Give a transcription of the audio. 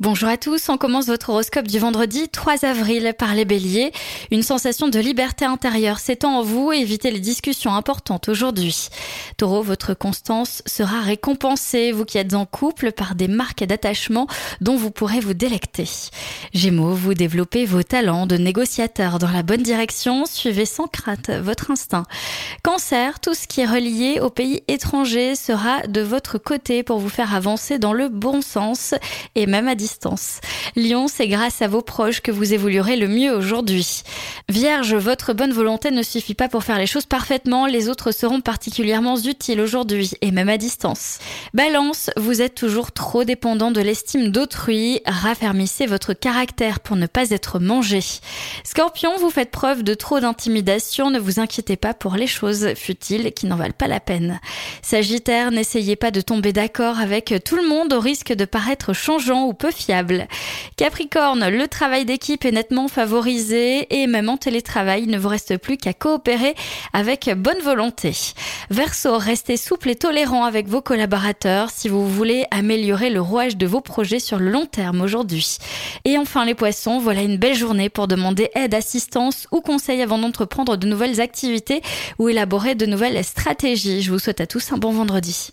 Bonjour à tous, on commence votre horoscope du vendredi 3 avril par les béliers. Une sensation de liberté intérieure s'étend en vous, évitez les discussions importantes aujourd'hui. Taureau, votre constance sera récompensée, vous qui êtes en couple, par des marques d'attachement dont vous pourrez vous délecter. Gémeaux, vous développez vos talents de négociateur dans la bonne direction, suivez sans crainte votre instinct. Cancer, tout ce qui est relié au pays étranger sera de votre côté pour vous faire avancer dans le bon sens et même à distance. Lion, c'est grâce à vos proches que vous évoluerez le mieux aujourd'hui. Vierge, votre bonne volonté ne suffit pas pour faire les choses parfaitement, les autres seront particulièrement utiles aujourd'hui et même à distance. Balance, vous êtes toujours trop dépendant de l'estime d'autrui, raffermissez votre caractère pour ne pas être mangé. Scorpion, vous faites preuve de trop d'intimidation, ne vous inquiétez pas pour les choses futiles qui n'en valent pas la peine. Sagittaire, n'essayez pas de tomber d'accord avec tout le monde au risque de paraître changeant ou peu Capricorne, le travail d'équipe est nettement favorisé et même en télétravail, il ne vous reste plus qu'à coopérer avec bonne volonté. Verseau, restez souple et tolérant avec vos collaborateurs si vous voulez améliorer le rouage de vos projets sur le long terme aujourd'hui. Et enfin les poissons, voilà une belle journée pour demander aide, assistance ou conseil avant d'entreprendre de nouvelles activités ou élaborer de nouvelles stratégies. Je vous souhaite à tous un bon vendredi.